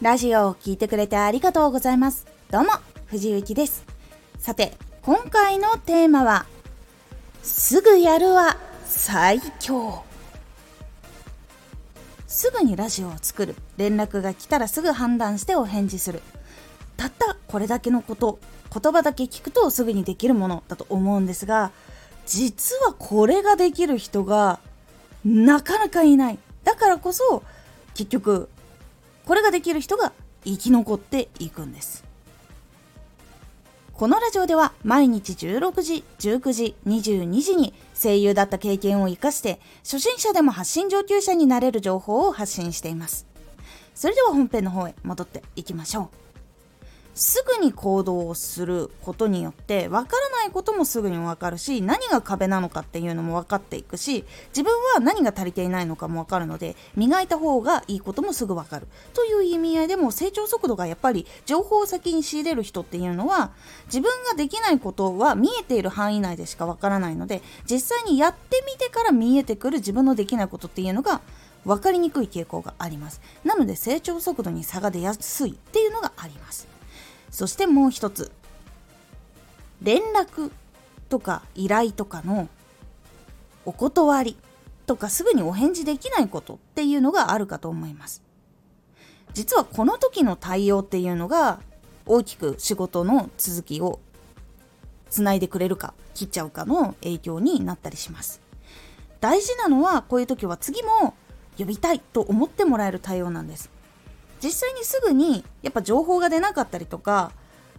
ラジオを聴いてくれてありがとうございます。どうも、藤幸です。さて、今回のテーマは、すぐやるは最強。すぐにラジオを作る。連絡が来たらすぐ判断してお返事する。たったこれだけのこと、言葉だけ聞くとすぐにできるものだと思うんですが、実はこれができる人がなかなかいない。だからこそ、結局これができる人が生き残っていくんですこのラジオでは毎日16時、19時、22時に声優だった経験を活かして初心者でも発信上級者になれる情報を発信しています。それでは本編の方へ戻っていきましょう。すぐに行動をすることによって分からないこともすぐに分かるし何が壁なのかっていうのも分かっていくし自分は何が足りていないのかも分かるので磨いた方がいいこともすぐ分かる。という意味合いでも成長速度がやっぱり情報を先に仕入れる人っていうのは自分ができないことは見えている範囲内でしか分からないので実際にやってみてから見えてくる自分のできないことっていうのが分かりにくい傾向があります。なので成長速度に差が出やすいっていうのがあります。そしてもう一つ。連絡とか依頼とかのお断りとかすぐにお返事できないことっていうのがあるかと思います。実はこの時の対応っていうのが大きく仕事の続きをつないでくれるか切っちゃうかの影響になったりします。大事なのはこういう時は次も呼びたいと思ってもらえる対応なんです。実際にすぐにやっぱ情報が出なかったりとか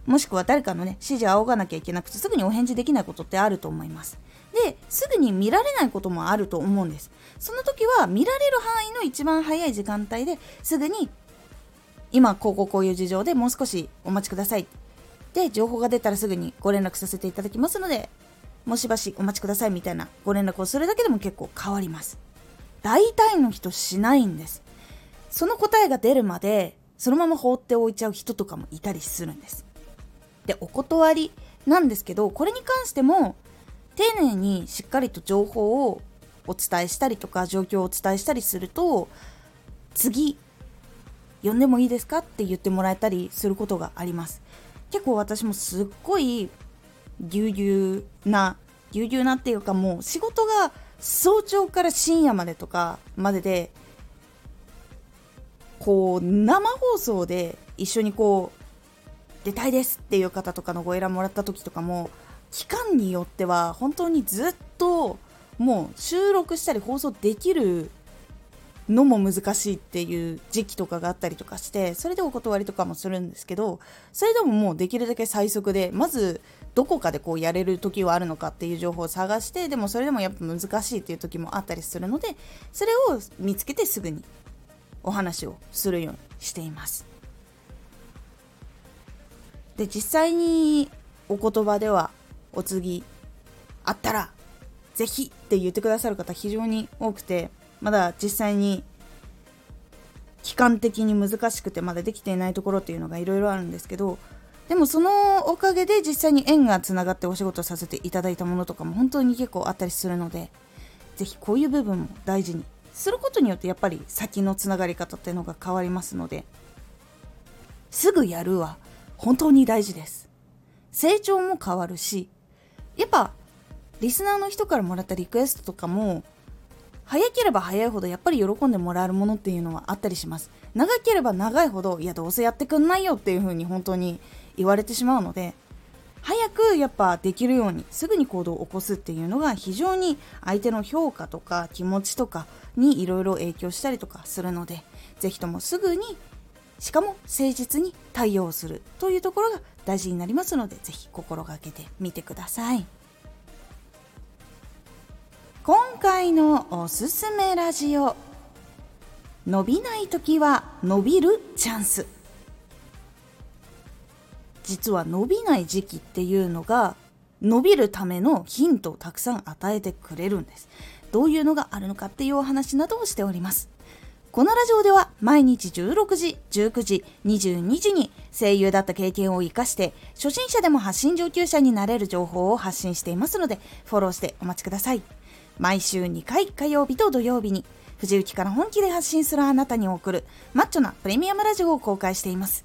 もしくは誰かのね指示を仰がなきゃいけなくてすぐにお返事できないことってあると思います。ですぐに見られないこともあると思うんです。その時は見られる範囲の一番早い時間帯ですぐに今こうこうこういう事情でもう少しお待ちください。で情報が出たらすぐにご連絡させていただきますのでもしばしお待ちくださいみたいなご連絡をするだけでも結構変わります。大体の人しないんです。その答えが出るまでそのまま放っておいちゃう人とかもいたりするんです。でお断りなんですけどこれに関しても丁寧にしっかりと情報をお伝えしたりとか状況をお伝えしたりすると次呼んでもいいですかって言ってもらえたりすることがあります。結構私もすっごいぎゅうぎゅうなぎゅうぎゅうなっていうかもう仕事が早朝から深夜までとかまででこう生放送で一緒にこう出たいですっていう方とかのご依頼もらった時とかも期間によっては本当にずっともう収録したり放送できるのも難しいっていう時期とかがあったりとかしてそれでお断りとかもするんですけどそれでももうできるだけ最速でまずどこかでこうやれる時はあるのかっていう情報を探してでもそれでもやっぱ難しいっていう時もあったりするのでそれを見つけてすぐにお話をするようにしています。で実際にお言葉ではお次あったらぜひって言ってくださる方非常に多くてまだ実際に期間的に難しくてまだできていないところっていうのがいろいろあるんですけどでもそのおかげで実際に縁がつながってお仕事させていただいたものとかも本当に結構あったりするので是非こういう部分も大事にすることによってやっぱり先のつながり方っていうのが変わりますのですぐやるは本当に大事です。成長も変わるしやっぱリスナーの人からもらったリクエストとかも早ければ早いほどやっぱり喜んでもらえるものっていうのはあったりします。長ければ長いほどいやどうせやってくんないよっていう風に本当に言われてしまうので早くやっぱできるようにすぐに行動を起こすっていうのが非常に相手の評価とか気持ちとかにいろいろ影響したりとかするので是非ともすぐにしかも誠実に対応するというところが大事になりますので是非心がけてみてください。今回のおすすめラジオ伸びない時は伸びるチャンス。実は伸びない時期っていうのが伸びるためのヒントをたくさん与えてくれるんですどういうのがあるのかっていうお話などをしておりますこのラジオでは毎日16時、19時、22時に声優だった経験を活かして初心者でも発信上級者になれる情報を発信していますのでフォローしてお待ちください。毎週2回火曜日と土曜日に藤雪から本気で発信するあなたに送るマッチョなプレミアムラジオを公開しています。